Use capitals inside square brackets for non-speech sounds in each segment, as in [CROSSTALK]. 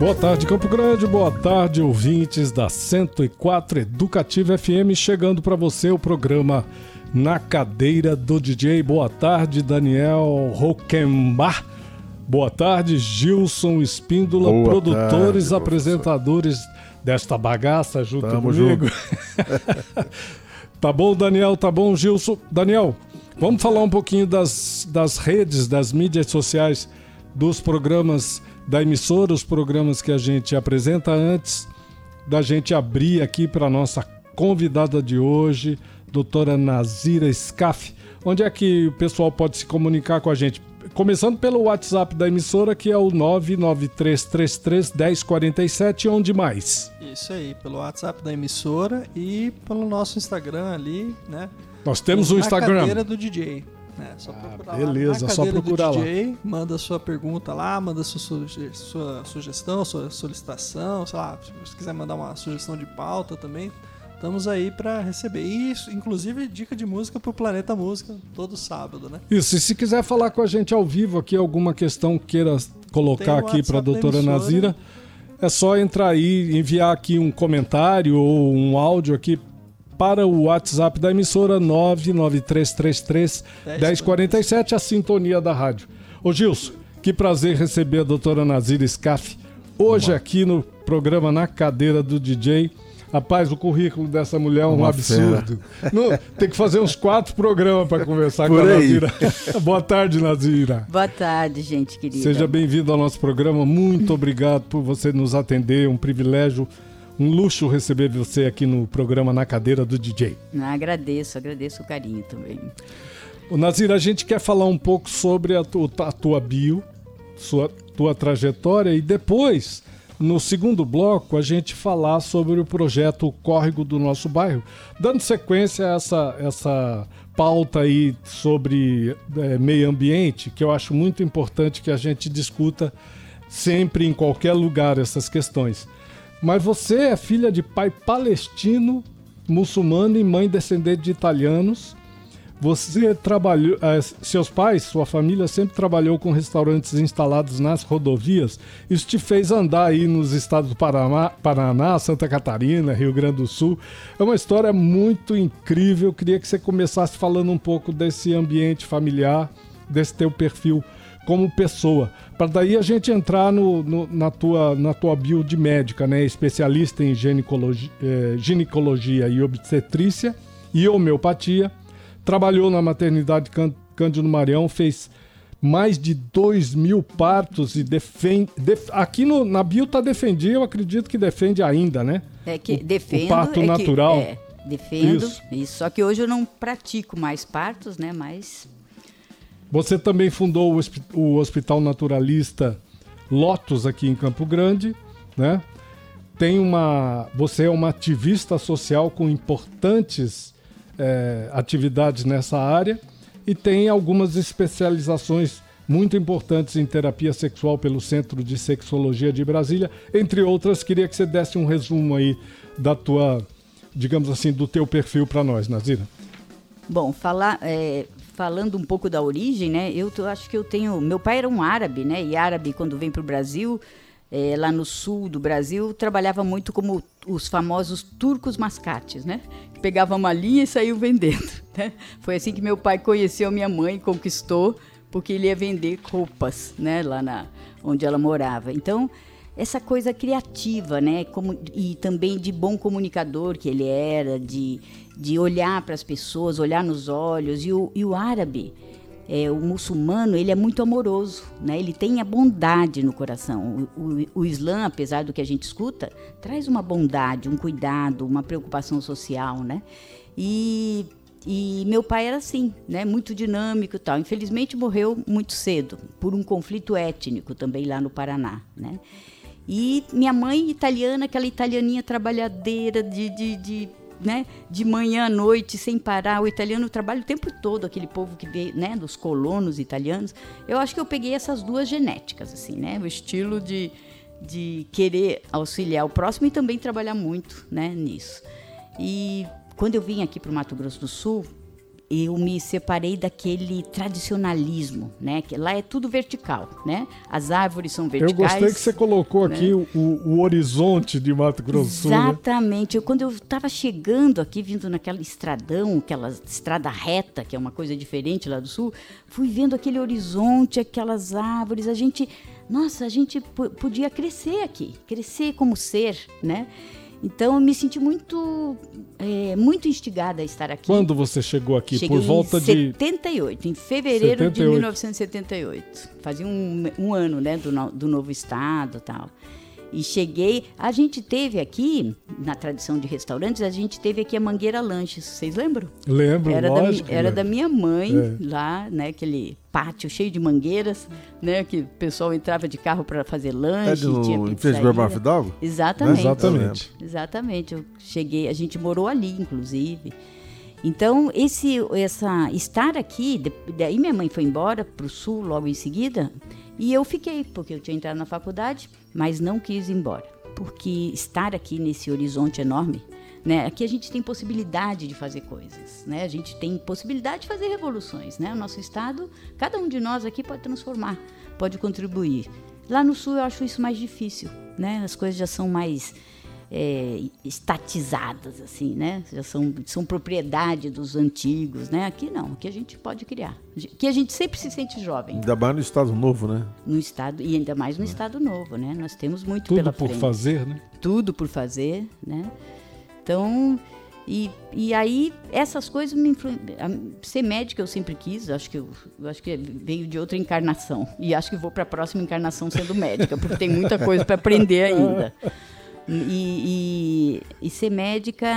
Boa tarde, Campo Grande. Boa tarde, ouvintes da 104 Educativa FM. Chegando para você o programa Na Cadeira do DJ. Boa tarde, Daniel Roquembar. Boa tarde, Gilson Espíndola, Boa produtores, tarde, apresentadores desta bagaça junto Tamo comigo. [LAUGHS] Tá bom, Daniel? Tá bom, Gilson? Daniel, vamos falar um pouquinho das, das redes, das mídias sociais, dos programas da emissora, os programas que a gente apresenta antes da gente abrir aqui para nossa convidada de hoje, doutora Nazira Scaff. Onde é que o pessoal pode se comunicar com a gente? Começando pelo WhatsApp da emissora, que é o 993331047, onde mais? Isso aí, pelo WhatsApp da emissora e pelo nosso Instagram ali, né? Nós temos o um Instagram. Cadeira do DJ. É, só ah, beleza, só procurar DJ, lá. Manda sua pergunta lá, manda sua, suge sua sugestão, sua solicitação, sei lá, se quiser mandar uma sugestão de pauta também, estamos aí para receber. Isso, inclusive, dica de música pro Planeta Música todo sábado, né? Isso, e se quiser falar com a gente ao vivo aqui, alguma questão queira colocar aqui para a doutora Nazira, é só entrar aí, enviar aqui um comentário ou um áudio aqui para o WhatsApp da emissora 99333 1047, a sintonia da rádio. Ô Gilson, que prazer receber a doutora Nazira Scaff hoje aqui no programa Na Cadeira do DJ. Rapaz, o currículo dessa mulher é um Uma absurdo. Não, tem que fazer uns quatro programas para conversar Por com a aí. Nazira. [LAUGHS] Boa tarde, Nazira. Boa tarde, gente querida. Seja bem-vindo ao nosso programa. Muito obrigado por você nos atender. Um privilégio um luxo receber você aqui no programa Na Cadeira do DJ. Ah, agradeço, agradeço o carinho também. O Nazir, a gente quer falar um pouco sobre a, tu, a tua bio, sua tua trajetória e depois, no segundo bloco, a gente falar sobre o projeto Córrego do Nosso Bairro, dando sequência a essa, essa pauta aí sobre é, meio ambiente, que eu acho muito importante que a gente discuta sempre em qualquer lugar essas questões. Mas você é filha de pai palestino, muçulmano e mãe descendente de italianos. Você trabalhou, eh, seus pais, sua família sempre trabalhou com restaurantes instalados nas rodovias. Isso te fez andar aí nos estados do Paraná, Paraná, Santa Catarina, Rio Grande do Sul. É uma história muito incrível. Eu queria que você começasse falando um pouco desse ambiente familiar, desse teu perfil como pessoa. Para daí a gente entrar no, no, na, tua, na tua bio de médica, né? Especialista em ginecologia, eh, ginecologia e obstetrícia e homeopatia. Trabalhou na maternidade Cândido Marião, fez mais de 2 mil partos e defende. Def, aqui no, na bio tá defendido, eu acredito que defende ainda, né? É que o, defendo. O parto é natural. Que, é, defendo. Isso. isso. Só que hoje eu não pratico mais partos, né? Mas você também fundou o Hospital Naturalista Lotus aqui em Campo Grande, né? Tem uma, você é uma ativista social com importantes é, atividades nessa área e tem algumas especializações muito importantes em terapia sexual pelo Centro de Sexologia de Brasília, entre outras. Queria que você desse um resumo aí da tua, digamos assim, do teu perfil para nós, Nazira. Bom, falar, é, falando um pouco da origem, né? Eu acho que eu tenho. Meu pai era um árabe, né? E árabe, quando vem para o Brasil, é, lá no sul do Brasil, trabalhava muito como os famosos turcos mascates, né? Pegavam uma linha e saíam vendendo. [LAUGHS] Né? Foi assim que meu pai conheceu minha mãe, conquistou, porque ele ia vender roupas, né? Lá na, onde ela morava. Então, essa coisa criativa, né? Como, e também de bom comunicador que ele era, de, de olhar para as pessoas, olhar nos olhos. E o, e o árabe, é, o muçulmano, ele é muito amoroso, né? Ele tem a bondade no coração. O, o, o, Islã, apesar do que a gente escuta, traz uma bondade, um cuidado, uma preocupação social, né? E E meu pai era assim, né, muito dinâmico e tal. Infelizmente morreu muito cedo, por um conflito étnico também lá no Paraná, né? E minha mãe italiana, aquela italianinha trabalhadeira de, de, de né, de manhã à noite, sem parar. O italiano trabalha o tempo todo, aquele povo que veio, né, dos colonos italianos. Eu acho que eu peguei essas duas genéticas, assim, né, o estilo de, de querer auxiliar o próximo e também trabalhar muito, né, nisso. E quando eu vim aqui para o Mato Grosso do Sul, eu me separei daquele tradicionalismo, né? Que lá é tudo vertical, né? As árvores são verticais. Eu gostei que você colocou né? aqui o, o, horizonte de Mato Grosso do Sul. Né? Exatamente. Né? Eu, quando eu estava chegando aqui, vindo naquela estradão, aquela estrada reta, que é uma coisa diferente lá do Sul, fui vendo aquele horizonte, aquelas árvores. A gente, nossa, a gente podia crescer aqui, crescer como ser, né? Então eu me senti muito, é, muito instigada a estar aqui. Quando você chegou aqui? Cheguei por volta em 78, em fevereiro 78. de 1978. Fazia um, um ano, né, do, do novo estado, tal. E cheguei, a gente teve aqui, na tradição de restaurantes, a gente teve aqui a Mangueira Lanches, vocês lembram? Lembro, era lógico. Da, era da minha mãe, é. lá, né, aquele pátio cheio de mangueiras, né, que o pessoal entrava de carro para fazer lanche, é no, tinha pizzaria. Fidalgo? Exatamente. Exatamente. Exatamente. Eu cheguei, a gente morou ali, inclusive. Então, esse, essa, estar aqui, daí minha mãe foi embora para o sul logo em seguida, e eu fiquei, porque eu tinha entrado na faculdade, mas não quis ir embora. Porque estar aqui nesse horizonte enorme, né? Aqui a gente tem possibilidade de fazer coisas, né? A gente tem possibilidade de fazer revoluções, né? O nosso estado, cada um de nós aqui pode transformar, pode contribuir. Lá no sul eu acho isso mais difícil, né? As coisas já são mais é, estatizadas, assim, né? Já são, são propriedade dos antigos, né? Aqui não, aqui a gente pode criar. Aqui a gente sempre se sente jovem. Ainda mais no Estado Novo, né? No Estado, e ainda mais no é. Estado Novo, né? Nós temos muito Tudo pela por frente. fazer, né? Tudo por fazer, né? Então, e, e aí essas coisas me influenciam. Ser médica eu sempre quis, acho que eu, acho que veio de outra encarnação. E acho que vou para a próxima encarnação sendo médica, porque tem muita coisa para aprender ainda. [LAUGHS] E, e, e ser médica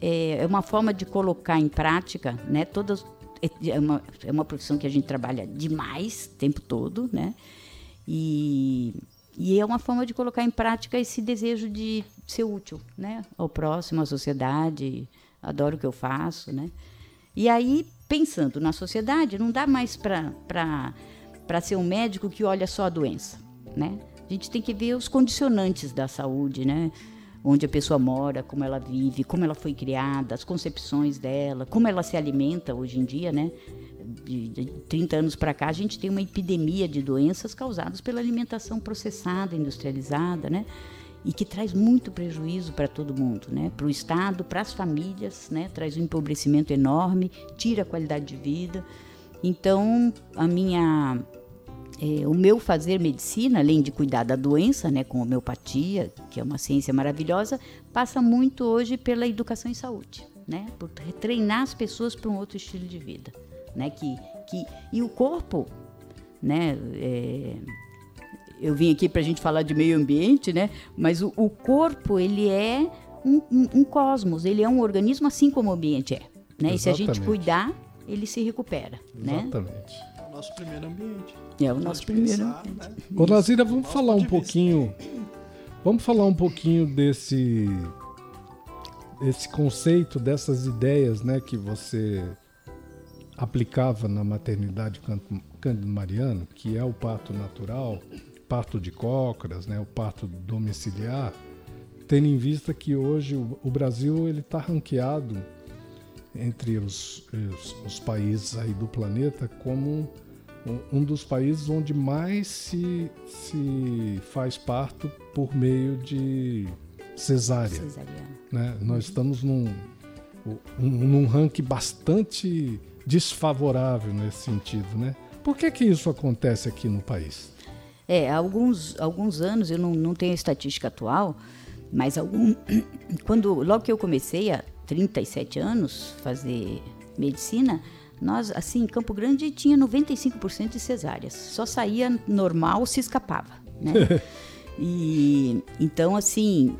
é, é, uma forma de colocar em prática, né? Todas, é, é uma, é uma profissão que a gente trabalha demais, o tempo todo, né? E, e é uma forma de colocar em prática esse desejo de ser útil, né? Ao próximo, à sociedade. Adoro o que eu faço, né? E aí, pensando na sociedade, não dá mais para ser um médico que olha só a doença, né? A gente tem que ver os condicionantes da saúde, né? Onde a pessoa mora, como ela vive, como ela foi criada, as concepções dela, como ela se alimenta hoje em dia, né? De, de 30 anos para cá, a gente tem uma epidemia de doenças causadas pela alimentação processada, industrializada, né? E que traz muito prejuízo para todo mundo, né? Para o Estado, para as famílias, né? Traz um empobrecimento enorme, tira a qualidade de vida. Então, a minha é, o meu fazer medicina, além de cuidar da doença, né, com homeopatia, que é uma ciência maravilhosa, passa muito hoje pela educação em saúde, né, por treinar as pessoas para um outro estilo de vida, né, que, que e o corpo, né, é, eu vim aqui para a gente falar de meio ambiente, né, mas o, o corpo ele é um, um, um, cosmos, ele é um organismo assim como o ambiente é, né, e se a gente cuidar ele se recupera, né? Exatamente. né? Nosso primeiro ambiente. É o nosso primeiro. Pensar, né? Ô, Nazira, vamos falar um pouquinho. Vamos falar um pouquinho desse esse conceito dessas ideias, né, que você aplicava na maternidade Cândido Mariano, que é o parto natural, parto de cócoras, né, o parto domiciliar, tendo em vista que hoje o, o Brasil ele está ranqueado entre os, os, os países aí do planeta como um dos países onde mais se, se faz parto por meio de cesárea. Né? Nós estamos num, num ranking bastante desfavorável nesse sentido. Né? Por que, que isso acontece aqui no país? É, há alguns, alguns anos, eu não, não tenho a estatística atual, mas algum, [CLEARS THROAT] quando, logo que eu comecei, há 37 anos, fazer medicina, nós, assim, em Campo Grande tinha 95% de cesáreas. Só saía normal se escapava, né? [LAUGHS] e então, assim,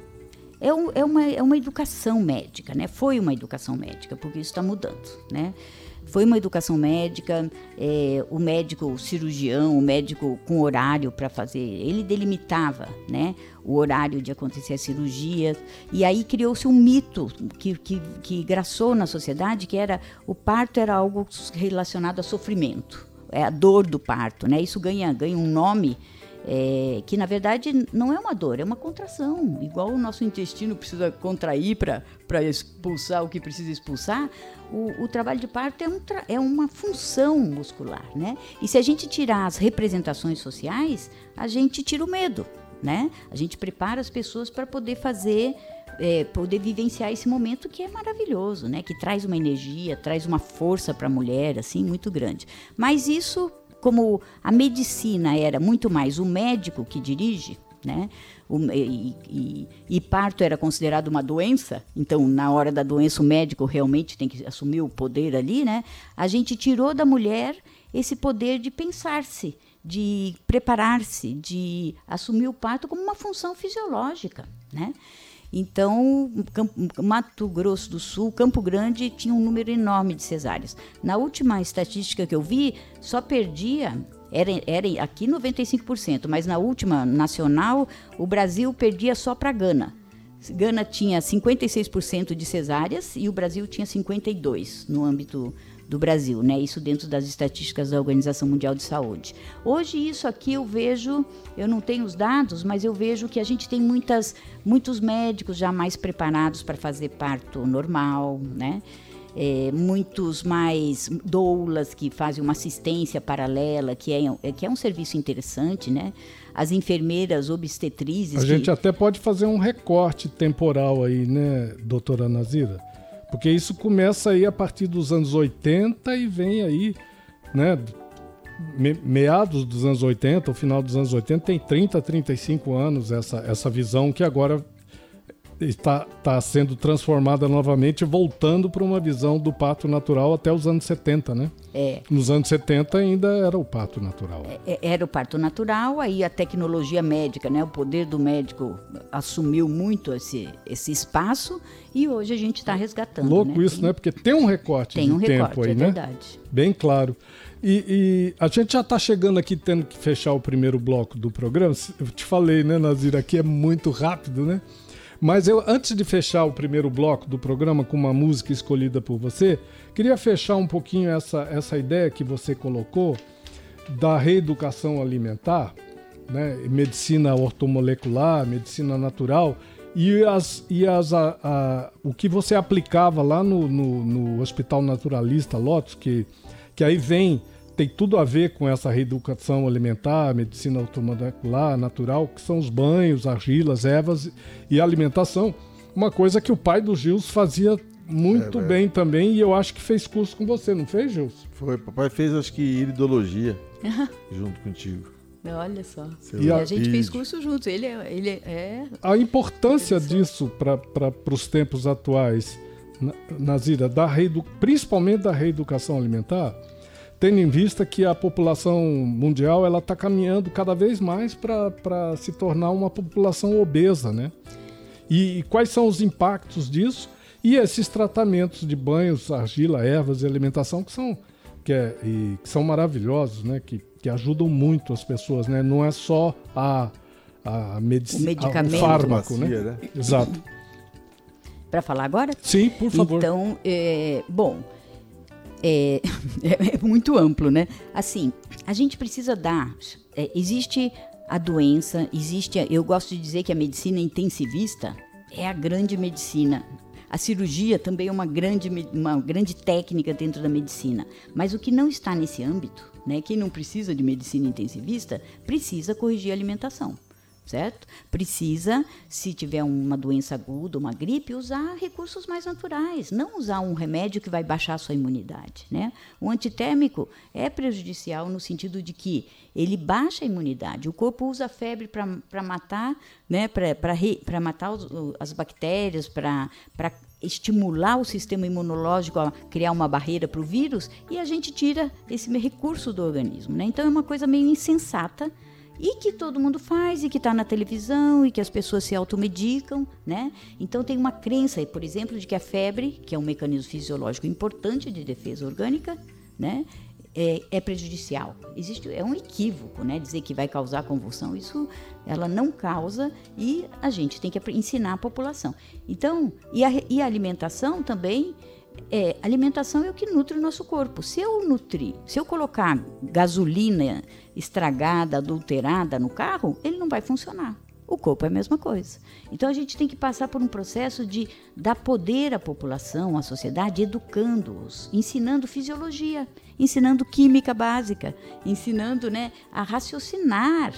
é, um, é, uma, é uma educação médica, né? Foi uma educação médica, porque isso está mudando, né? Foi uma educação médica, é, o médico o cirurgião, o médico com horário para fazer, ele delimitava né, o horário de acontecer a cirurgia. E aí criou-se um mito que, que, que graçou na sociedade, que era o parto era algo relacionado a sofrimento, é a dor do parto. Né? Isso ganha, ganha um nome é, que na verdade não é uma dor, é uma contração. Igual o nosso intestino precisa contrair para expulsar o que precisa expulsar, o, o trabalho de parto é, um é uma função muscular, né? E se a gente tirar as representações sociais, a gente tira o medo, né? A gente prepara as pessoas para poder fazer é, poder vivenciar esse momento que é maravilhoso, né? Que traz uma energia, traz uma força para a mulher, assim, muito grande. Mas isso como a medicina era muito mais o médico que dirige, né? O, e, e, e, parto era considerado uma doença, então na hora da doença o médico realmente tem que assumir o poder ali, né? A gente tirou da mulher esse poder de pensar-se, de preparar-se, de assumir o parto como uma função fisiológica, né? Então, Mato Grosso do Sul, Campo Grande tinha um número enorme de cesáreas. Na última estatística que eu vi, só perdia era, era aqui 95%, mas na última nacional, o Brasil perdia só para Gana. Gana tinha 56% de cesáreas e o Brasil tinha 52% no âmbito do Brasil, né? Isso dentro das estatísticas da Organização Mundial de Saúde. Hoje isso aqui eu vejo, eu não tenho os dados, mas eu vejo que a gente tem muitas, muitos médicos já mais preparados para fazer parto normal, né? É, muitos mais doulas que fazem uma assistência paralela, que é, que é um serviço interessante, né? As enfermeiras obstetrizes. A que... gente até pode fazer um recorte temporal aí, né, doutora Nazira? Porque isso começa aí a partir dos anos 80 e vem aí, né? meados dos anos 80, o final dos anos 80, tem 30, 35 anos essa, essa visão que agora está, está sendo transformada novamente, voltando para uma visão do parto natural até os anos 70, né? É. Nos anos 70 ainda era o parto natural. É, é, era o parto natural, aí a tecnologia médica, né? O poder do médico assumiu muito esse, esse espaço e hoje a gente está resgatando. Louco né? isso, tem, né? Porque tem um recorte tem um tempo recorte, aí, é né? Verdade. Bem claro. E, e, a gente já está chegando aqui tendo que fechar o primeiro bloco do programa. Eu te falei, né, Nazir, aqui é muito rápido, né? Mas eu, antes de fechar o primeiro bloco do programa com uma música escolhida por você, queria fechar um pouquinho essa, essa ideia que você colocou da reeducação alimentar, né? medicina ortomolecular, medicina natural, e, as, e as, a, a, o que você aplicava lá no, no, no Hospital Naturalista Lotus, que, que aí vem tem tudo a ver com essa reeducação alimentar, medicina automolecular, natural, que são os banhos, argilas, ervas e alimentação. Uma coisa que o pai do Gils fazia muito é, bem também e eu acho que fez curso com você, não fez, Gils? Foi, papai fez acho que iridologia junto contigo. Olha só. Seu e a, a gente fez curso juntos. Ele, é, ele é. A importância disso para os tempos atuais, Nazira, da reedu... principalmente da reeducação alimentar, tendo em vista que a população mundial ela está caminhando cada vez mais para se tornar uma população obesa, né? E, e, quais são os impactos disso? E esses tratamentos de banhos, argila, ervas e alimentação que são, que, é, e, que são maravilhosos, né? Que, que ajudam muito as pessoas, né? Não é só a, a medicina, o, o fármaco, né? né? Exato. Para falar agora? Sim, por favor. Então, é, bom, [LAUGHS] é, é, muito amplo, né? Assim, a gente precisa dar. É, existe a doença, existe. Eu gosto de dizer que a medicina intensivista é a grande medicina. A cirurgia também é uma grande, uma grande técnica dentro da medicina. Mas o que não está nesse âmbito, né? Quem não precisa de medicina intensivista, precisa corrigir a alimentação certo? Precisa, se tiver uma doença aguda, uma gripe, usar recursos mais naturais, não usar um remédio que vai baixar a sua imunidade, né? O antitérmico é prejudicial no sentido de que ele baixa a imunidade. O corpo usa a febre para matar, né? Para matar os, as bactérias, para estimular o sistema imunológico a criar uma barreira para o vírus e a gente tira esse recurso do organismo, né? Então é uma coisa meio insensata e que todo mundo faz e que está na televisão e que as pessoas se automedicam, né? Então tem uma crença, por exemplo, de que a febre, que é um mecanismo fisiológico importante de defesa orgânica, né? É, é, prejudicial. Existe é um equívoco, né? Dizer que vai causar convulsão, isso ela não causa e a gente tem que ensinar a população. Então, e a, e a alimentação também é, alimentação é o que nutre o nosso corpo. Se eu nutrir, se eu colocar gasolina estragada, adulterada no carro, ele não vai funcionar. O corpo é a mesma coisa. Então a gente tem que passar por um processo de dar poder à população, à sociedade, educando-os, ensinando fisiologia, ensinando química básica, ensinando né, a raciocinar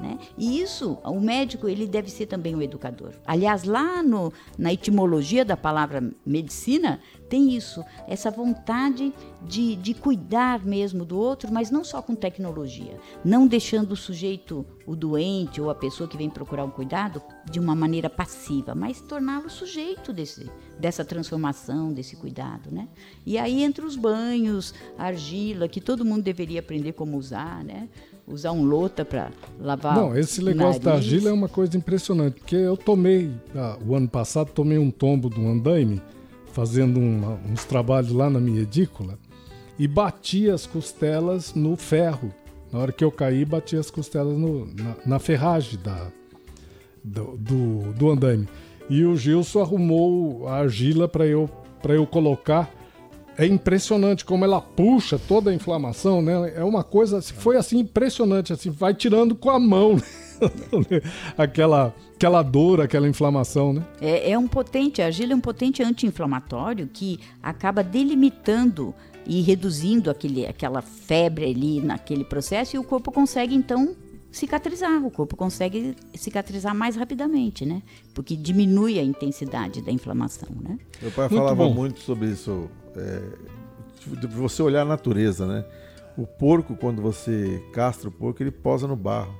né? E isso, o médico ele deve ser também um educador. Aliás, lá no, na etimologia da palavra medicina, tem isso, essa vontade de, de cuidar mesmo do outro, mas não só com tecnologia, não deixando o sujeito, o doente ou a pessoa que vem procurar um cuidado de uma maneira passiva, mas torná-lo sujeito desse, dessa transformação, desse cuidado. Né? E aí entra os banhos, a argila, que todo mundo deveria aprender como usar, né? Usar um lota para lavar Não, esse negócio da argila é uma coisa impressionante, porque eu tomei, ah, o ano passado, tomei um tombo do andaime, fazendo um, uns trabalhos lá na minha edícula, e bati as costelas no ferro. Na hora que eu caí, bati as costelas no, na, na, ferragem da, do, do, do andaime. E o Gilson arrumou a argila para eu, eu colocar é impressionante como ela puxa toda a inflamação, né? É uma coisa, foi assim impressionante, assim, vai tirando com a mão [LAUGHS] né? aquela aquela dor, aquela inflamação, né? É, é um potente, a argila é um potente anti-inflamatório que acaba delimitando e reduzindo aquele, aquela febre ali naquele processo e o corpo consegue então cicatrizar, o corpo consegue cicatrizar mais rapidamente, né? Porque diminui a intensidade da inflamação, né? Meu pai muito falava bom. muito sobre isso é, de você olhar a natureza, né? O porco, quando você castra o porco, ele posa no barro.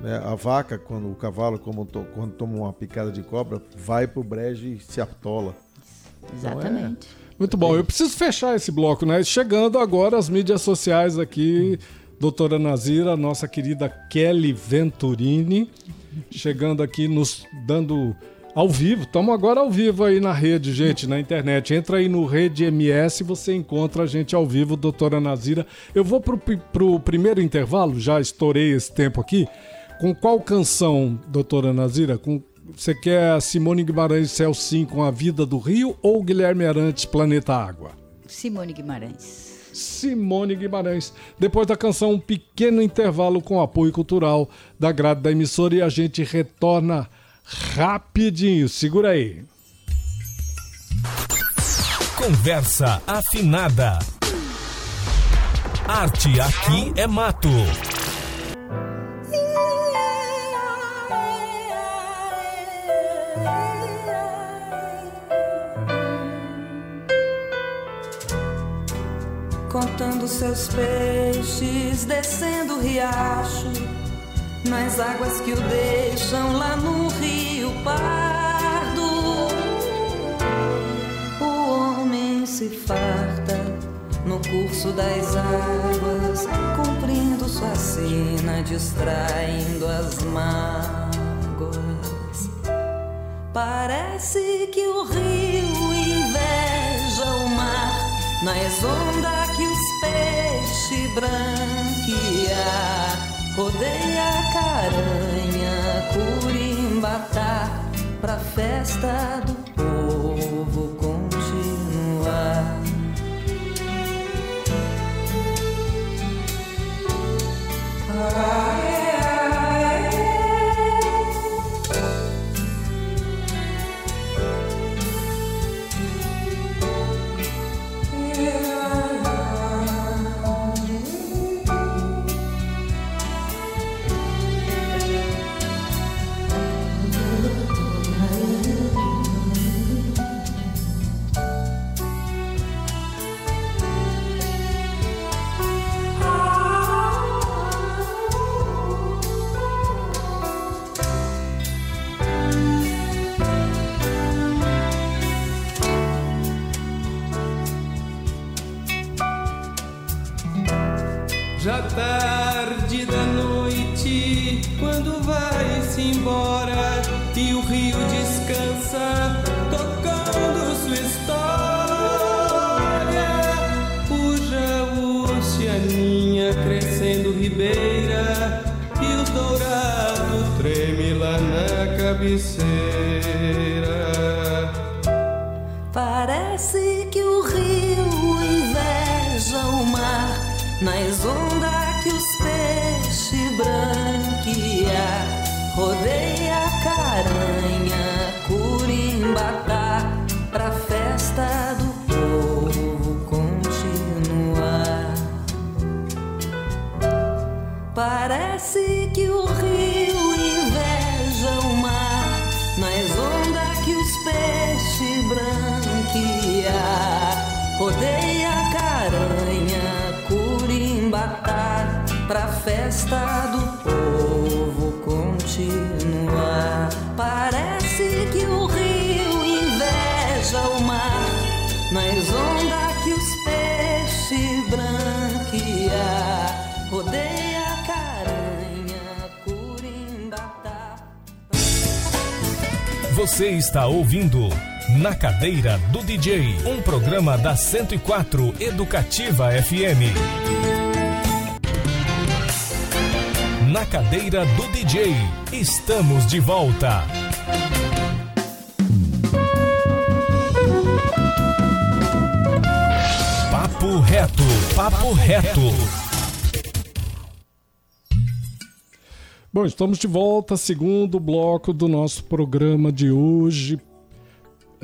Né? A vaca, quando o cavalo, como to, quando toma uma picada de cobra, vai pro brejo e se atola. Exatamente. Então é... Muito bom. Eu preciso fechar esse bloco, né? Chegando agora as mídias sociais aqui, doutora Nazira, nossa querida Kelly Venturini, chegando aqui nos dando ao vivo, estamos agora ao vivo aí na rede, gente, na internet. Entra aí no Rede MS, você encontra a gente ao vivo, doutora Nazira. Eu vou pro, pro primeiro intervalo, já estourei esse tempo aqui. Com qual canção, doutora Nazira? Com, você quer Simone Guimarães Céu Sim com A Vida do Rio ou Guilherme Arantes Planeta Água? Simone Guimarães. Simone Guimarães. Depois da canção, um pequeno intervalo com apoio cultural da grade da emissora e a gente retorna rapidinho. Segura aí. Conversa afinada. Arte aqui é mato. Contando seus peixes, descendo o riacho nas águas que o deixam lá no Rio Pardo. O homem se farta no curso das águas, cumprindo sua sina, distraindo as mágoas. Parece que o rio inveja o mar nas ondas que os peixes branquear Rodeia caranha, curimbatá, pra festa do povo Rodeia caranha, curimbatá, pra festa do povo continuar. Parece que o rio inveja o mar, nas ondas que os peixes branquear. Rodeia. Você está ouvindo Na Cadeira do DJ, um programa da 104 Educativa FM. Na Cadeira do DJ, estamos de volta. Papo reto, papo reto. Bom, estamos de volta, segundo bloco do nosso programa de hoje.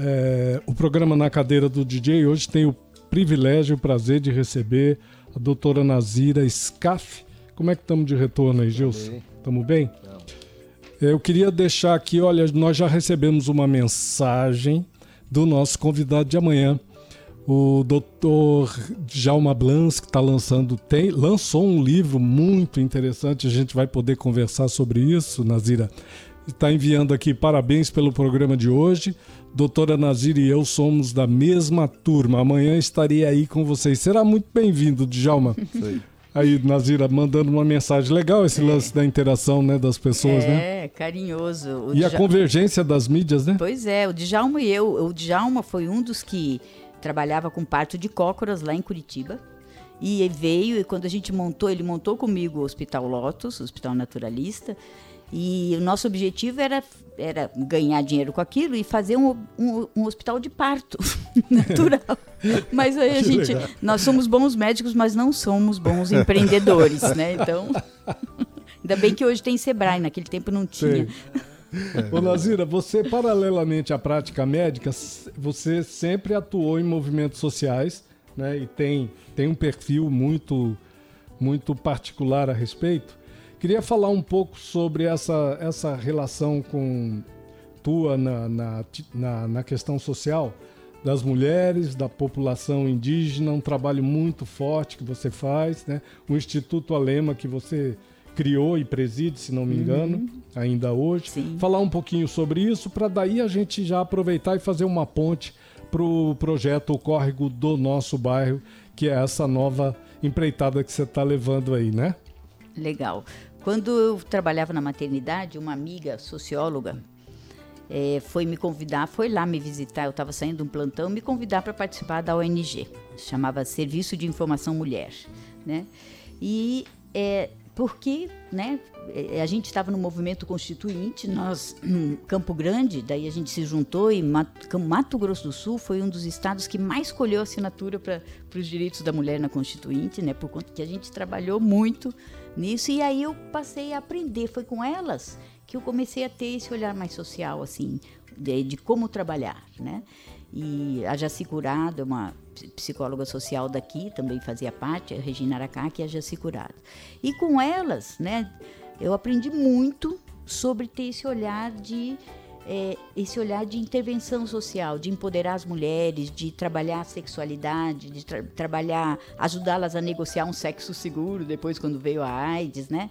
É, o programa Na Cadeira do DJ hoje tem o privilégio e o prazer de receber a doutora Nazira Scaff. Como é que estamos de retorno aí, Gilson? Estamos bem? É, Eu queria deixar aqui, olha, nós já recebemos uma mensagem do nosso convidado de amanhã, o doutor Djalma Blans, que está lançando, tem, lançou um livro muito interessante, a gente vai poder conversar sobre isso, Nazira. Está enviando aqui parabéns pelo programa de hoje. Doutora Nazira e eu somos da mesma turma. Amanhã estarei aí com vocês. Será muito bem-vindo, Djalma. [LAUGHS] Aí, Nazira, mandando uma mensagem. Legal esse lance da interação né, das pessoas, né? é, carinhoso. O E a Dja- convergência das mídias, né? Pois é, o Djalma e eu. O Djalma foi um dos que trabalhava com parto de cócoras lá em Curitiba. E ele veio, e quando a gente montou, ele montou comigo o Hospital Lotus, o Hospital Naturalista. E o nosso objetivo era, era ganhar dinheiro com aquilo e fazer um, um, um hospital de parto [LAUGHS] natural. [LAUGHS] Mas aí a gente. Nós somos bons médicos, mas não somos bons empreendedores, né? Então. [LAUGHS] Ainda bem que hoje tem Sebrae, naquele tempo não tinha. Sei. Ô, Nazira, você, paralelamente à prática médica, você sempre atuou em movimentos sociais, né? E tem, tem um perfil muito, muito particular a respeito. Queria falar um pouco sobre essa, essa relação com tua na, na, na, na questão social das mulheres, da população indígena, um trabalho muito forte que você faz, né? O Instituto Alema que você criou e preside, se não me engano, ainda hoje. Sim. Falar um pouquinho sobre isso para daí a gente já aproveitar e fazer uma ponte para o projeto O Córrego do Nosso Bairro, que é essa nova empreitada que você está levando aí, né? Legal. Quando eu trabalhava na maternidade, uma amiga socióloga eh, foi me convidar, foi lá me visitar. Eu estava saindo de um plantão, me convidar para participar da ONG. Chamava Serviço de Informação Mulher, né? E é, porque, né? eh, A gente estava no movimento constituinte, nós, [CLEARS THROAT] Campo Grande, daí a gente se juntou e Mato, Mato Grosso do Sul foi um dos estados que mais colheu assinatura para os direitos da mulher na Constituinte, né? Por conta que a gente trabalhou muito nisso e aí eu passei a aprender. Foi com elas que eu comecei a ter esse olhar mais social, assim, de, de como trabalhar, né? E a Jaci Curado é uma ps- psicóloga social daqui, também fazia parte, a Regina Aracá, que é a Jaci Curado. E com elas, né, eu aprendi muito sobre ter esse olhar de é, esse olhar de intervenção social, de empoderar as mulheres, de trabalhar a sexualidade, de tra- trabalhar, ajudá-las a negociar um sexo seguro depois quando veio a AIDS, né?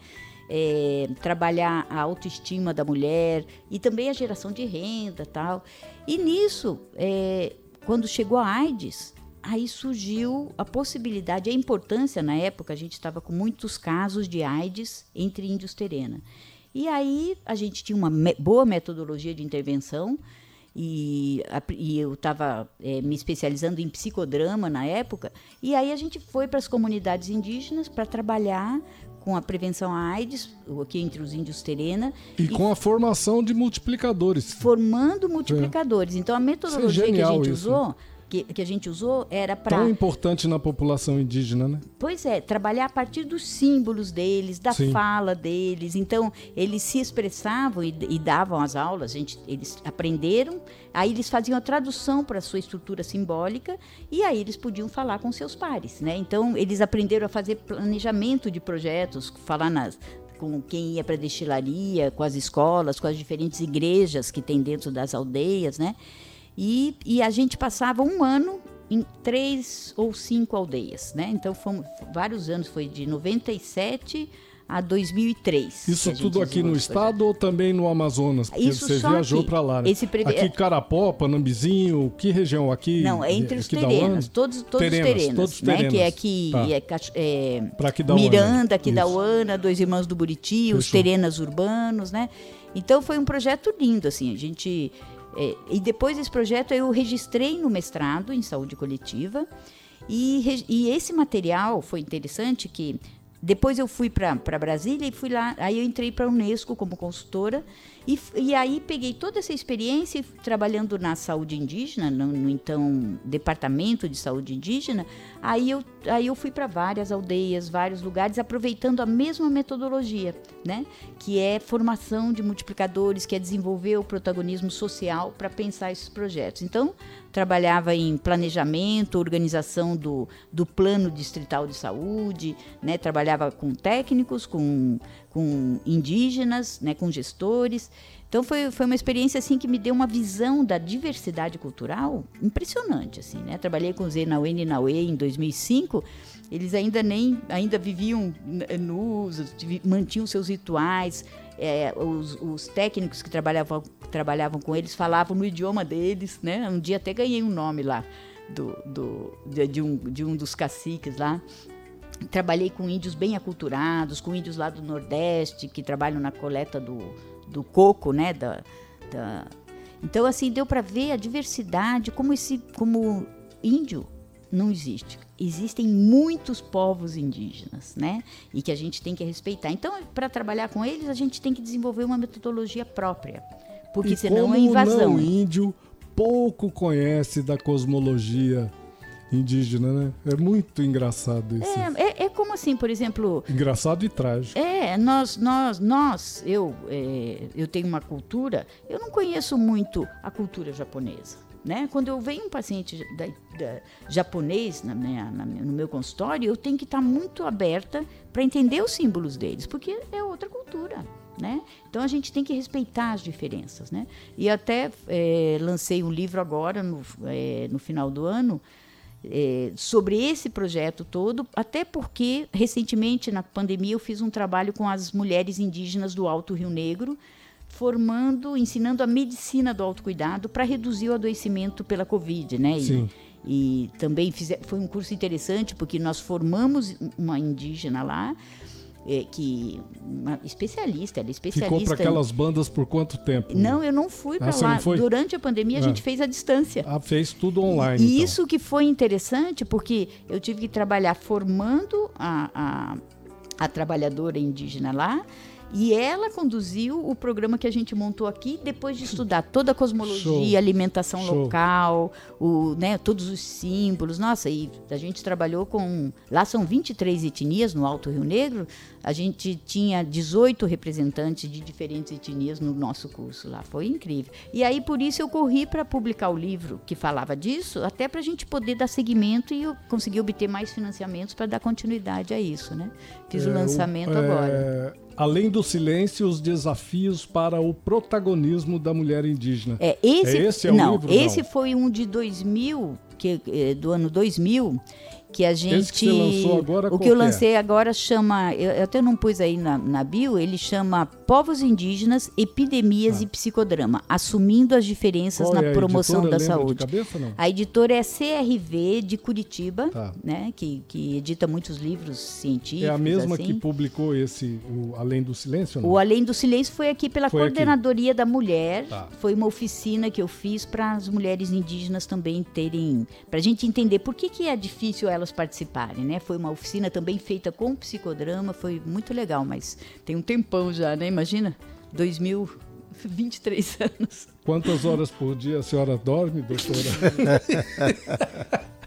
É, trabalhar a autoestima da mulher e também a geração de renda tal. E nisso, é, quando chegou a AIDS, aí surgiu a possibilidade, a importância na época, a gente estava com muitos casos de AIDS entre índios terena. E aí a gente tinha uma me- boa metodologia de intervenção e, a- e eu estava me especializando em psicodrama na época. E aí a gente foi para as comunidades indígenas para trabalhar com a prevenção à AIDS, aqui entre os índios Terena, E, com a formação de multiplicadores. formando multiplicadores. Então a metodologia que a gente isso, usou, que, que a gente usou era para Tão importante na população indígena, né? Pois é, trabalhar a partir dos símbolos deles, da Sim. fala deles. Então, eles se expressavam e, e davam as aulas, a gente, eles aprenderam, aí eles faziam a tradução para a sua estrutura simbólica e aí eles podiam falar com seus pares. Né? Então, eles aprenderam a fazer planejamento de projetos, falar nas, com quem ia para a destilaria, com as escolas, com as diferentes igrejas que tem dentro das aldeias, né? E, e a gente passava um ano em três ou cinco aldeias, né? Então fomos vários anos, foi de 97 a 2003. Isso tudo aqui no estado ou também no Amazonas? Porque Isso você viajou para lá, né? Esse preve- Aqui Carapó, Panambizinho, que região aqui? Não, é entre os UAN? todos, todos Terenas, os terenas, todos né? terenas. Que é aqui, Tá. é, é, Pra Aquidauana. Miranda, aqui da Isso. Uana, Dois Irmãos do Buriti, os Fechou. terenas urbanos, né? Então foi um projeto lindo, assim, a gente... é, e depois desse projeto eu registrei no mestrado em saúde coletiva. E, e esse material foi interessante que depois eu fui para Brasília e fui lá, aí eu entrei para a Unesco como consultora e, e aí peguei toda essa experiência trabalhando na saúde indígena, no, no então departamento de saúde indígena, aí eu, aí eu fui para várias aldeias, vários lugares, aproveitando a mesma metodologia, né? Que é formação de multiplicadores, que é desenvolver o protagonismo social para pensar esses projetos. Então, trabalhava em planejamento, organização do, do plano distrital de saúde, né? trabalhava com técnicos, com, com indígenas, né? com gestores. Então foi, foi uma experiência assim que me deu uma visão da diversidade cultural impressionante assim, né? Trabalhei com os Enauê e em 2005. Eles ainda nem ainda viviam nus, mantinham seus rituais. é, os, os técnicos que trabalhavam, trabalhavam com eles falavam no idioma deles, né? Um dia até ganhei um nome lá do, do, de, de um, de um dos caciques lá. Trabalhei com índios bem aculturados, com índios lá do Nordeste, que trabalham na coleta do, do coco, né? Da, da- Então, assim, deu para ver a diversidade, como esse como índio não existe. Existem muitos povos indígenas, né? E que a gente tem que respeitar. Então, para trabalhar com eles, a gente tem que desenvolver uma metodologia própria. Porque e senão é invasão. o não índio pouco conhece da cosmologia indígena, né? É muito engraçado isso. É, é, é como assim, por exemplo, Engraçado e trágico. É, nós, nós, nós, eu, é, eu tenho uma cultura, eu não conheço muito a cultura japonesa. Né? Quando eu venho um paciente da- da- japonês na minha- na no meu consultório, eu tenho que estar muito aberta para entender os símbolos deles, porque é outra cultura. Né? Então a gente tem que respeitar as diferenças. Né? E até é, lancei um livro agora, no, é, no final do ano, é, sobre esse projeto todo, até porque recentemente na pandemia eu fiz um trabalho com as mulheres indígenas do Alto Rio Negro, formando, ensinando a medicina do autocuidado para reduzir o adoecimento pela Covid, né? E, Sim. e também fize- foi um curso interessante porque nós formamos uma indígena lá é, que uma especialista, ela é Ficou especialista. para aquelas bandas por quanto tempo? Não, eu não fui Ah, para lá. Durante a pandemia a Ah. gente fez a distância. Ah, fez tudo online. E então. isso que foi interessante, porque eu tive que trabalhar formando a, a, a trabalhadora indígena lá. E ela conduziu o programa que a gente montou aqui, depois de estudar toda a cosmologia, Show. alimentação Show. local, o, né, todos os símbolos. Nossa, e a gente trabalhou com. Lá são 23 etnias no Alto Rio Negro. A gente tinha 18 representantes de diferentes etnias no nosso curso lá. Foi incrível. E aí, por isso, eu corri para publicar o livro que falava disso, até para a gente poder dar seguimento e conseguir obter mais financiamentos para dar continuidade a isso, né? Fiz o É, lançamento é, agora. Além do silêncio, os desafios para o protagonismo da mulher indígena. É, esse, É esse é o não, livro, esse não? foi um de 2000, que, eh, do ano 2000, que a gente... Que você lançou agora, o que eu é? lancei agora chama, eu, eu até não pus aí na, na bio, ele chama Povos Indígenas, Epidemias e Psicodrama, assumindo as diferenças Ah. Qual na é promoção editora? da saúde. De cabeça, não? A editora é CRV de Curitiba, Tá. né, que, que edita muitos livros científicos. É a mesma assim. que publicou esse, o Além do Silêncio? Não? O Além do Silêncio foi aqui pela Foi aqui. Coordenadoria da Mulher. Tá. Foi uma oficina que eu fiz para as mulheres indígenas também terem. Para a gente entender por que, que é difícil elas participarem, né? Foi uma oficina também feita com psicodrama, foi muito legal, mas tem um tempão já, né? Imagina, 2023 [LAUGHS] anos. Quantas horas por dia a senhora dorme, doutora? [LAUGHS]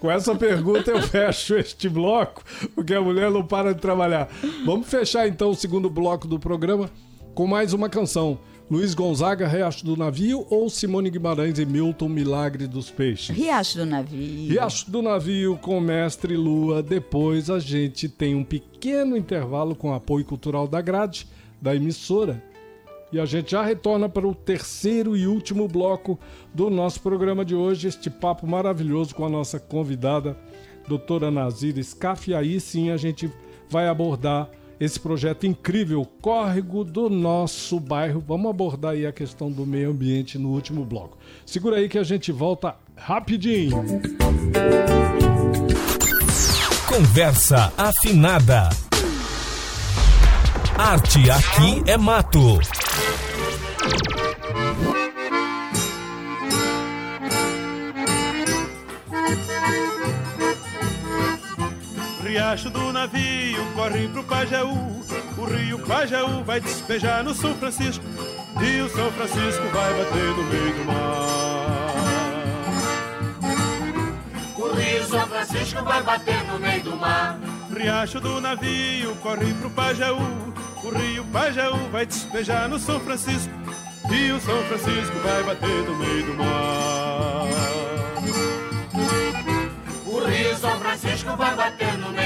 Com essa pergunta eu fecho este bloco, porque a mulher não para de trabalhar. Vamos fechar então o segundo bloco do programa com mais uma canção. Luiz Gonzaga, Riacho do Navio ou Simone Guimarães e Milton Milagre dos Peixes? Riacho do Navio. Riacho do Navio com Mestre Lua. Depois a gente tem um pequeno intervalo com apoio cultural da grade, da emissora. E a gente já retorna para o terceiro e último bloco do nosso programa de hoje, este papo maravilhoso com a nossa convidada, doutora Nazira Scaff. E aí sim a gente vai abordar esse projeto incrível, Córrego do Nosso Bairro. Vamos abordar aí a questão do meio ambiente no último bloco. Segura aí que a gente volta rapidinho. Conversa afinada. Arte aqui é mato. Riacho do navio corre pro Pajaú. O rio Pajaú vai despejar no São Francisco. E o São Francisco vai bater no meio do mar. O rio São Francisco vai bater no meio do mar. Riacho do navio corre pro Pajaú. O rio Pajaú vai despejar no São Francisco. E o São Francisco vai bater no meio do mar. O rio São Francisco vai bater no meio do mar. Ai,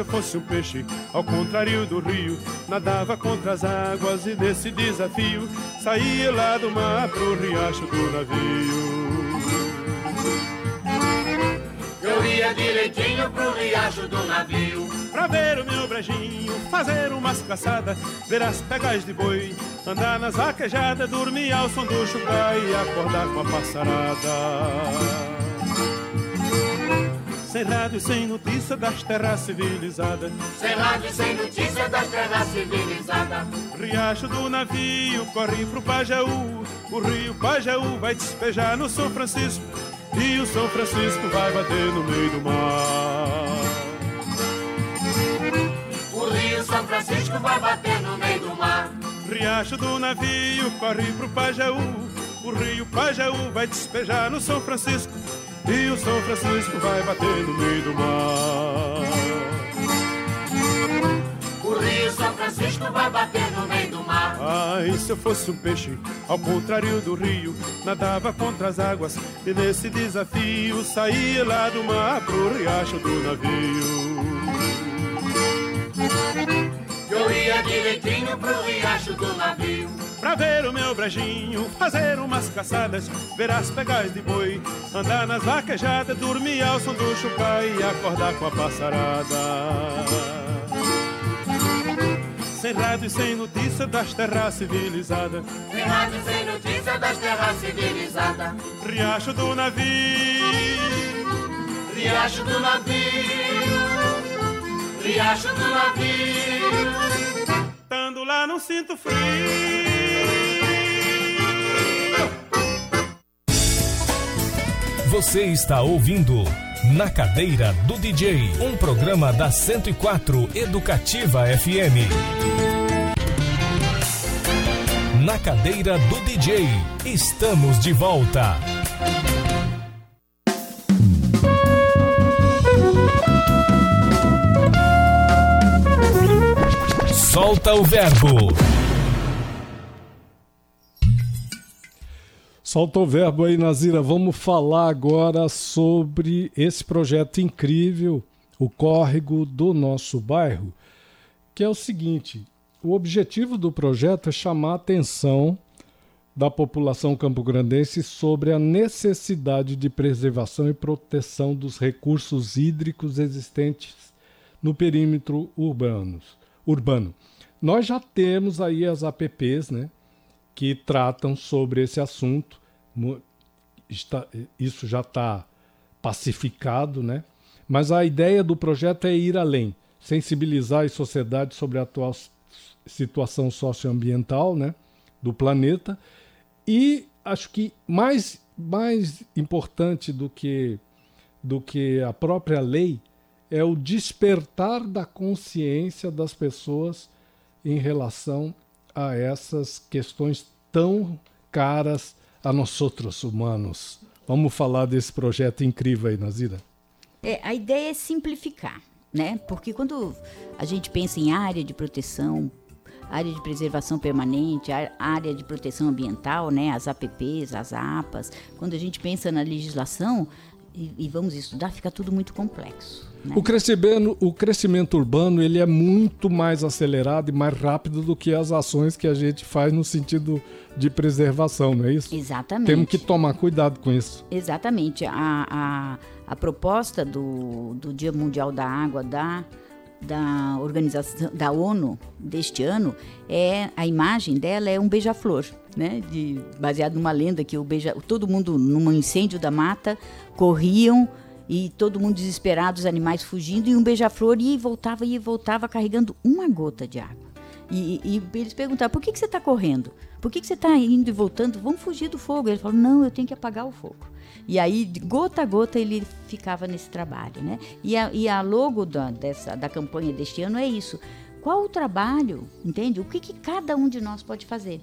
se eu fosse um peixe, ao contrário do rio, nadava contra as águas e nesse desafio saía lá do mar pro riacho do navio. Eu ia direitinho pro riacho do navio. Pra ver o meu brejinho, fazer umas caçadas, ver as pegas de boi, andar nas vaquejadas, dormir ao som do chucai e acordar com a passarada. Sem rádio, sem notícia das terras civilizadas. Sem rádio, sem notícia das terras civilizadas. Riacho do navio corre pro Pajaú. O rio Pajaú vai despejar no São Francisco. E o São Francisco vai bater no meio do mar. O rio São Francisco vai bater no meio do mar. Riacho do navio corre pro Pajaú. O rio Pajaú vai despejar no São Francisco. E o São Francisco vai bater no meio do mar. O rio São Francisco vai bater no meio do mar. Ai, se eu fosse um peixe, ao contrário do rio, nadava contra as águas e nesse desafio saía lá do mar pro riacho do navio. Eu ia direitinho pro riacho do navio. Pra ver o meu brejinho, fazer umas caçadas, ver as pegais de boi, andar nas vaquejadas, dormir ao som do chucai e acordar com a passarada. Sem rádio e sem notícia das terras civilizadas. Sem rádio, sem notícia das terras civilizadas. Riacho do navio, Riacho do navio. Riacho do navio. estando lá não sinto frio. Você está ouvindo Na Cadeira do DJ, um programa da 104 Educativa FM. Na Cadeira do DJ, estamos de volta. Solta o verbo. Solta o verbo aí, Nazira. Vamos falar agora sobre esse projeto incrível, o córrego do nosso bairro, que é o seguinte: o objetivo do projeto é chamar a atenção da população campograndense sobre a necessidade de preservação e proteção dos recursos hídricos existentes no perímetro urbanos, urbano. Nós já temos aí as APPs, né, que tratam sobre esse assunto. Está- isso já está pacificado, né? Mas a ideia do projeto é ir além, sensibilizar a sociedade sobre a atual situação socioambiental, né, do planeta. E acho que mais mais importante do que do que a própria lei é o despertar da consciência das pessoas em relação a essas questões tão caras a nós outros humanos. Vamos falar desse projeto incrível aí, Nazira. É, a ideia é simplificar, né? Porque quando a gente pensa em área de proteção, área de preservação permanente, área de proteção ambiental, né? As APPs, as APAs, quando a gente pensa na legislação e, e vamos estudar, fica tudo muito complexo. Né? O, crescimento, o crescimento urbano ele é muito mais acelerado e mais rápido do que as ações que a gente faz no sentido de preservação, não é isso? Exatamente. Temos que tomar cuidado com isso. Exatamente. A, a, a proposta do, do Dia Mundial da Água da da organização da ONU deste ano é a imagem dela é um beija-flor, né? De, baseado numa lenda que o beija, todo mundo num incêndio da mata corriam e todo mundo desesperado, os animais fugindo, e um beija-flor ia e voltava, ia e voltava, carregando uma gota de água. E, e, eles perguntaram, por que, que você está correndo? Por que, que você está indo e voltando? Vamos fugir do fogo. Ele falou, não, eu tenho que apagar o fogo. E aí, gota a gota, ele ficava nesse trabalho. Né? E, a, e a logo da, dessa, da campanha deste ano é isso. Qual o trabalho, entende? O que, que cada um de nós pode fazer?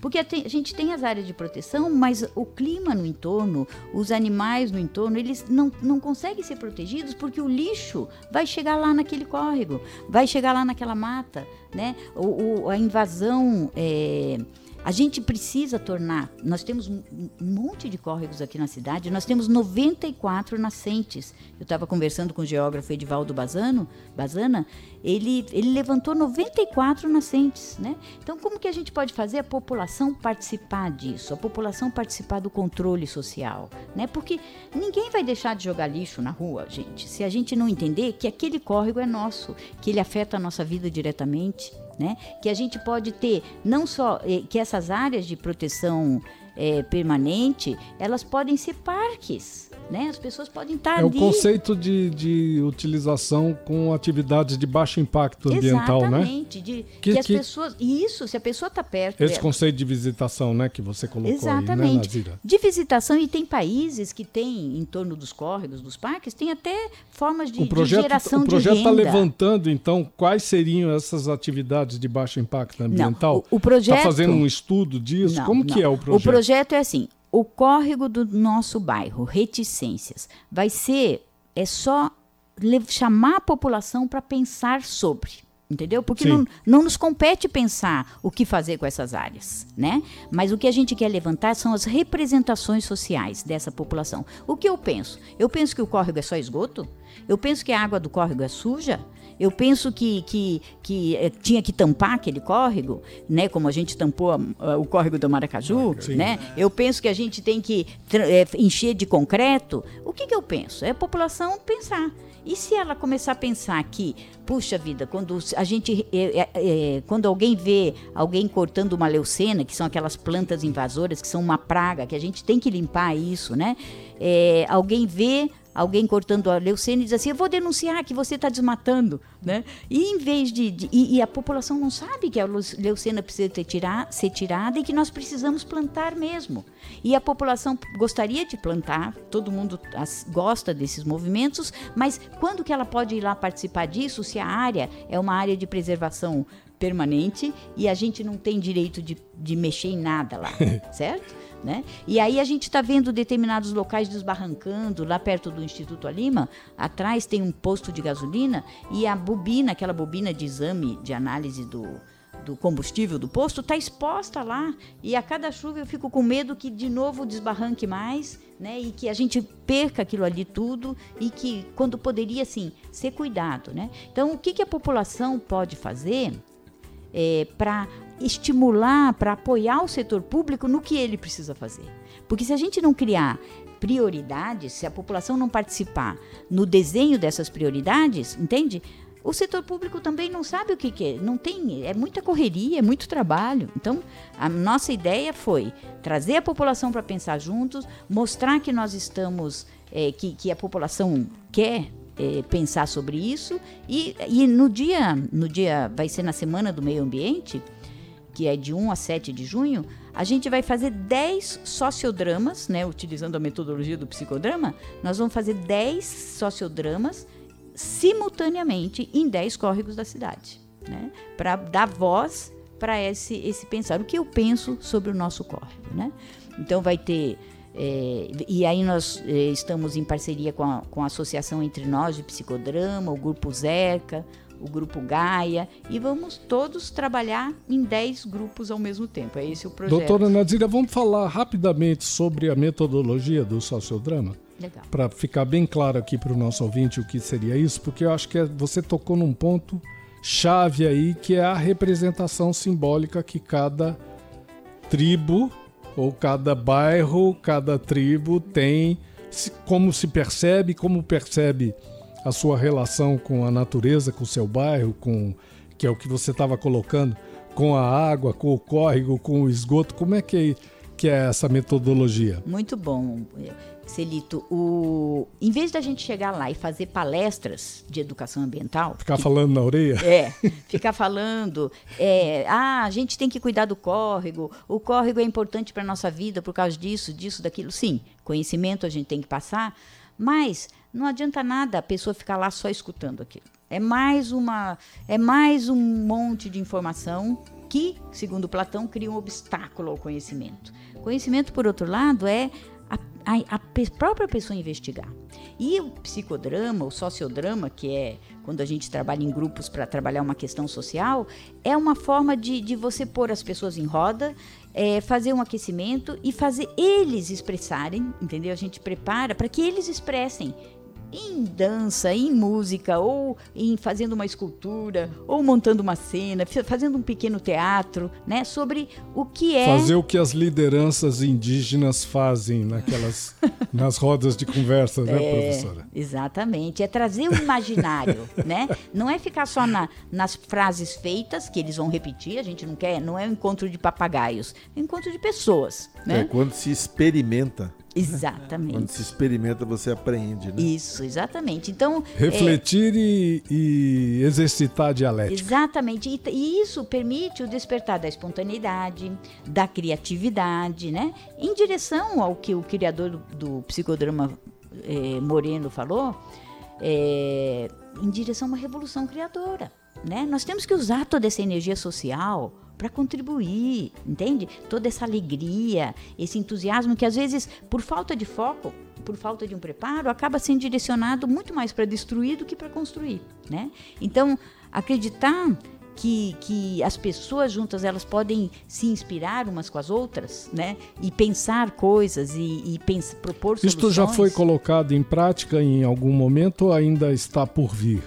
Porque a, gente tem as áreas de proteção, mas o clima no entorno, os animais no entorno, eles não, não conseguem ser protegidos porque o lixo vai chegar lá naquele córrego, vai chegar lá naquela mata, né? O, o a invasão. É, a gente precisa tornar. Nós temos um monte de córregos aqui na cidade, nós temos 94 nascentes. Eu estava conversando com o geógrafo Edivaldo Bazano, Bazana, ele, ele levantou 94 nascentes. Né? Então, como que a gente pode fazer a população participar disso, a população participar do controle social? Né? Porque ninguém vai deixar de jogar lixo na rua, gente, se a gente não entender que aquele córrego é nosso, que ele afeta a nossa vida diretamente né? Que a gente pode ter não só eh, que essas áreas de proteção é, permanente, elas podem ser parques. Né? As pessoas podem estar é ali. É o conceito de, de utilização com atividades de baixo impacto ambiental, Exatamente, né? Exatamente. De, que, que as que... pessoas. Isso, se a pessoa está perto. Esse conceito de visitação, né, que você colocou Exatamente. aí, né, Nazira? De visitação, e tem países que têm, em torno dos córregos, dos parques, tem até formas de, o projeto, de geração O projeto está levantando, então, quais seriam essas atividades de baixo impacto ambiental? Não, o, o projeto. Está fazendo um estudo disso? Não, Como não. que é o projeto? O projeto é assim: o córrego do nosso bairro, reticências, vai ser é só chamar a população para pensar sobre. Entendeu? Porque não, não nos compete pensar o que fazer com essas áreas, né? Mas o que a gente quer levantar são as representações sociais dessa população. O que eu penso? Eu penso que o córrego é só esgoto? Eu penso que a água do córrego é suja? Eu penso que, que, que eh, tinha que tampar aquele córrego, né? Como a gente tampou a, a, o córrego do Maracaju, Sim. né? Eu penso que a gente tem que é, encher de concreto. O que, que eu penso? É a população pensar. E se ela começar a pensar que, puxa vida, quando a gente, é, é, quando alguém vê alguém cortando uma leucena, que são aquelas plantas invasoras, que são uma praga, que a gente tem que limpar isso, né? É, alguém vê alguém cortando a leucena e diz assim, eu vou denunciar que você está desmatando, né? E em vez de, de e, e, a população não sabe que a leucena precisa ter tirar, ser tirada e que nós precisamos plantar mesmo. E a população gostaria de plantar, todo mundo as, gosta desses movimentos, mas quando que ela pode ir lá participar disso se a área é uma área de preservação permanente e a gente não tem direito de, de mexer em nada lá, [LAUGHS] certo? Né? E aí a gente está vendo determinados locais desbarrancando, lá perto do Instituto Alima, atrás tem um posto de gasolina e a bobina, aquela bobina de exame de análise do, do combustível do posto, está exposta lá. E a cada chuva eu fico com medo que de novo desbarranque mais, né? E que a gente perca aquilo ali tudo e que quando poderia, assim, ser cuidado, né? Então, o que, que a população pode fazer é, para estimular, para apoiar o setor público no que ele precisa fazer. Porque se a gente não criar prioridades, se a população não participar no desenho dessas prioridades, entende? O setor público também não sabe o que, que é, não tem, é muita correria, é muito trabalho. Então, a nossa ideia foi trazer a população para pensar juntos, mostrar que nós estamos, é, que, que a população quer é, pensar sobre isso e, e no dia no dia vai ser na semana do meio ambiente que é de 1 a 7 de junho a gente vai fazer 10 sociodramas, né, utilizando a metodologia do psicodrama, nós vamos fazer 10 sociodramas simultaneamente em 10 córregos da cidade, né, para dar voz para esse, esse pensar, o que eu penso sobre o nosso córrego. Né? Então vai ter é, e aí nós é, estamos em parceria com a, com a Associação Entre Nós de Psicodrama, o Grupo Zerca, o Grupo Gaia, e vamos todos trabalhar em 10 grupos ao mesmo tempo. É esse o projeto. Doutora Nazira, vamos falar rapidamente sobre a metodologia do sociodrama? Legal. Para ficar bem claro aqui para o nosso ouvinte o que seria isso, porque eu acho que é, você tocou num ponto chave aí, que é a representação simbólica que cada tribo ou cada bairro, cada tribo tem, como se percebe, como percebe a sua relação com a natureza, com o seu bairro, com que é o que você estava colocando, com a água, com o córrego, com o esgoto, como é que, que é essa metodologia? Muito bom. Celito, o... em vez da gente chegar lá e fazer palestras de educação ambiental. Ficar que... falando na orelha? [LAUGHS] É, ficar falando. É, ah, a gente tem que cuidar do córrego, o córrego é importante para a nossa vida por causa disso, disso, daquilo. Sim, conhecimento a gente tem que passar, mas não adianta nada a pessoa ficar lá só escutando aquilo. É mais uma, é mais um monte de informação que, segundo Platão, cria um obstáculo ao conhecimento. Conhecimento, por outro lado, é a, a própria pessoa investigar. E o psicodrama, o sociodrama, que é quando a gente trabalha em grupos para trabalhar uma questão social, é uma forma de, de você pôr as pessoas em roda, é, fazer um aquecimento e fazer eles expressarem, entendeu? A gente prepara para que eles expressem em dança, em música, ou em fazendo uma escultura, ou montando uma cena, fazendo um pequeno teatro, né, sobre o que é fazer o que as lideranças indígenas fazem naquelas [LAUGHS] nas rodas de conversa, né, é, professora? Exatamente, é trazer o imaginário, [LAUGHS] né? Não é ficar só na, nas frases feitas que eles vão repetir, a gente não quer, não é um encontro de papagaios, é um encontro de pessoas, né? É quando se experimenta Exatamente. Quando se experimenta, você aprende, né? Isso, exatamente. Então. Refletir é... e, e, exercitar a dialética. Exatamente. E, e, isso permite o despertar da espontaneidade, da criatividade, né? Em direção ao que o criador do, do psicodrama é, Moreno falou, é, em direção a uma revolução criadora. Né? Nós temos que usar toda essa energia social para contribuir, entende? Toda essa alegria, esse entusiasmo que às vezes, por falta de foco, por falta de um preparo, acaba sendo direcionado muito mais para destruir do que para construir, né? Então, acreditar que, que as pessoas juntas elas podem se inspirar umas com as outras, né? E pensar coisas e, e pensar, propor soluções. Isto já foi colocado em prática em algum momento ou ainda está por vir?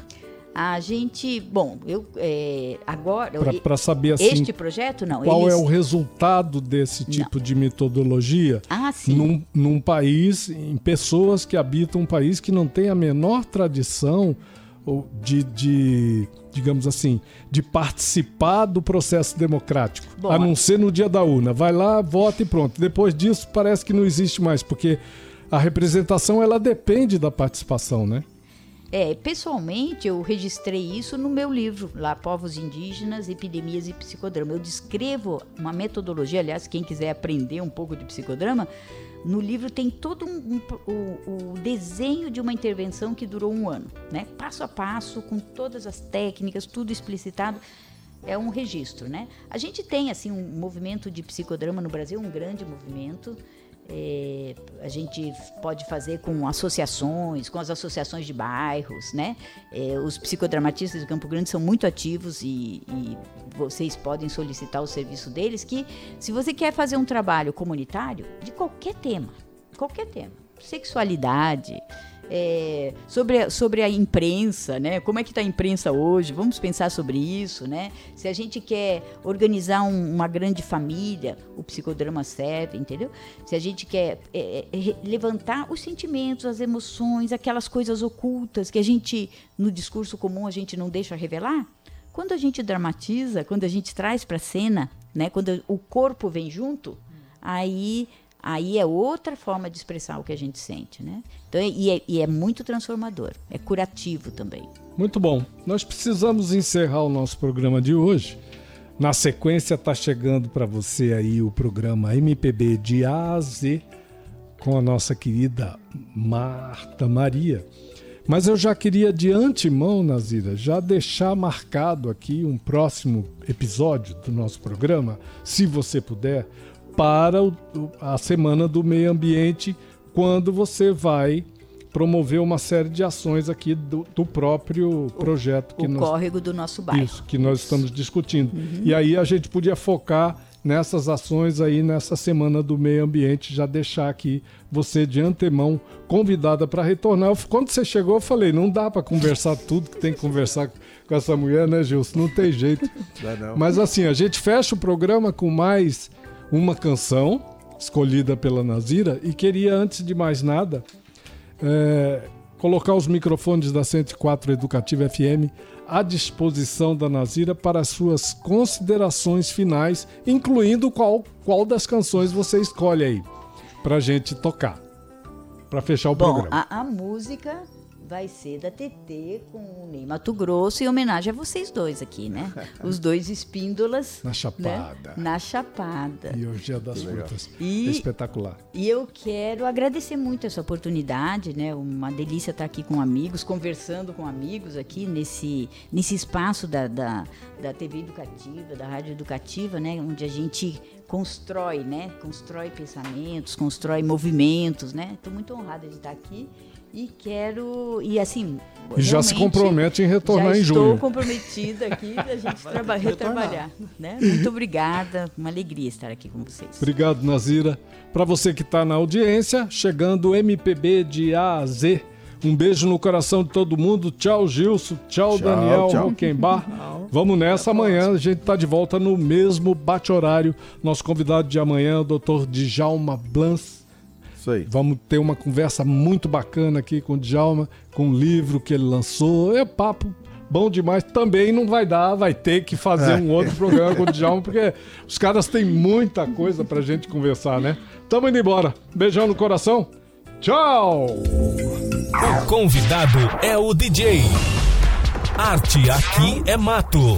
A gente, bom, eu é, agora para saber assim, este projeto não. Qual eles... é o resultado desse tipo não. de metodologia ah, sim. Num, num país, em pessoas que habitam um país que não tem a menor tradição de, de digamos assim, de participar do processo democrático, Bom, a não ser no dia da urna. Vai lá, vota e pronto. Depois disso parece que não existe mais, porque a representação ela depende da participação, né? É, pessoalmente, eu registrei isso no meu livro, lá, Povos Indígenas, Epidemias e Psicodrama. Eu descrevo uma metodologia, aliás, quem quiser aprender um pouco de psicodrama, no livro tem todo um, um, o, o, desenho de uma intervenção que durou um ano, né? Passo a passo, com todas as técnicas, tudo explicitado. É um registro, né? A gente tem, assim, um movimento de psicodrama no Brasil, um grande movimento. É, a gente pode fazer com associações, com as associações de bairros, né? É, os psicodramatistas de Campo Grande são muito ativos e, e, vocês podem solicitar o serviço deles. Que se você quer fazer um trabalho comunitário de qualquer tema, qualquer tema, sexualidade, é, sobre, sobre a imprensa, né? Como é que está a imprensa hoje? Vamos pensar sobre isso, né? Se a gente quer organizar um, uma grande família, o psicodrama serve, entendeu? Se a gente quer é, é, levantar os sentimentos, as emoções, aquelas coisas ocultas que a gente, no discurso comum, a gente não deixa revelar, quando a gente dramatiza, quando a gente traz para a cena, né? Quando o corpo vem junto, aí aí é outra forma de expressar o que a gente sente, né? Então, e, é, e é muito transformador, é curativo também. Muito bom. Nós precisamos encerrar o nosso programa de hoje, Na sequência tá chegando para você aí o programa MPB de A a Z com a nossa querida Marta Maria. Mas eu já queria de antemão, Nazira, já deixar marcado aqui um próximo episódio do nosso programa, se você puder, para o, a Semana do Meio Ambiente, quando você vai promover uma série de ações aqui do, do próprio projeto que o nós, córrego do nosso bairro. Isso, que nós estamos discutindo. Uhum. E aí a gente podia focar nessas ações aí nessa semana do meio ambiente, já deixar aqui você de antemão convidada para retornar. Quando você chegou, eu falei, não dá para conversar [LAUGHS] tudo que tem que conversar com essa mulher, né, Gilson? Não tem jeito. Não, não. Mas assim, a gente fecha o programa com mais uma canção escolhida pela Nazira e queria, antes de mais nada, é, colocar os microfones da 104 Educativa FM à disposição da Nazira para as suas considerações finais, incluindo qual, qual das canções você escolhe aí para gente tocar, para fechar o Bom, programa. A, a música vai ser da TT com o Ney Mato Grosso em homenagem a vocês dois aqui, né? [LAUGHS] Os dois espíndolas. Na Chapada. Né? Na Chapada. E hoje é das frutas. E, Espetacular. E eu quero agradecer muito essa oportunidade, né? Uma delícia estar aqui com amigos, conversando com amigos aqui nesse, nesse espaço da, da, da TV educativa, da rádio educativa, né? Onde a gente constrói, né? Constrói pensamentos, constrói movimentos, né? Estou muito honrada de estar aqui e quero. E assim. E já se compromete em retornar em junho. Estou comprometida aqui da gente [LAUGHS] traba retrabalhar. Né? Muito obrigada. Uma alegria estar aqui com vocês. Obrigado, Nazira. Para você que está na audiência, chegando MPB de A a Z. Um beijo no coração de todo mundo. Tchau, Gilson. Tchau, tchau Daniel Roquembar. [LAUGHS] Vamos nessa. Amanhã a gente está de volta no mesmo bate-horário. Nosso convidado de amanhã é o Dr. Djalma Blans isso aí. Vamos ter uma conversa muito bacana aqui com o Djalma, com o livro que ele lançou. É papo bom demais. Também não vai dar, vai ter que fazer é. um outro programa com o Djalma, porque os caras têm muita coisa pra gente conversar, né? Tamo indo embora. Beijão no coração. Tchau! O convidado é o DJ. Arte aqui é mato.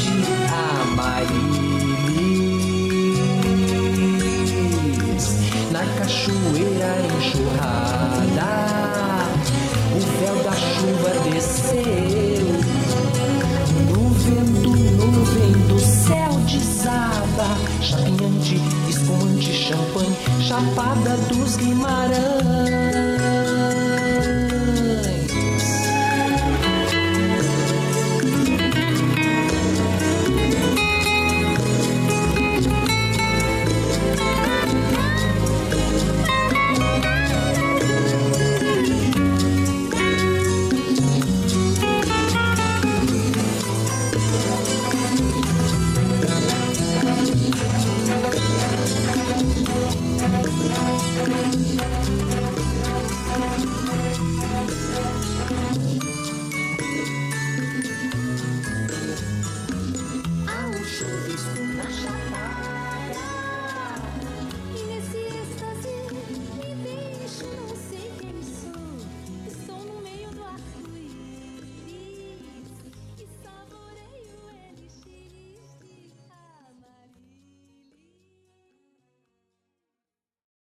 champanhe, chapada dos Guimarães.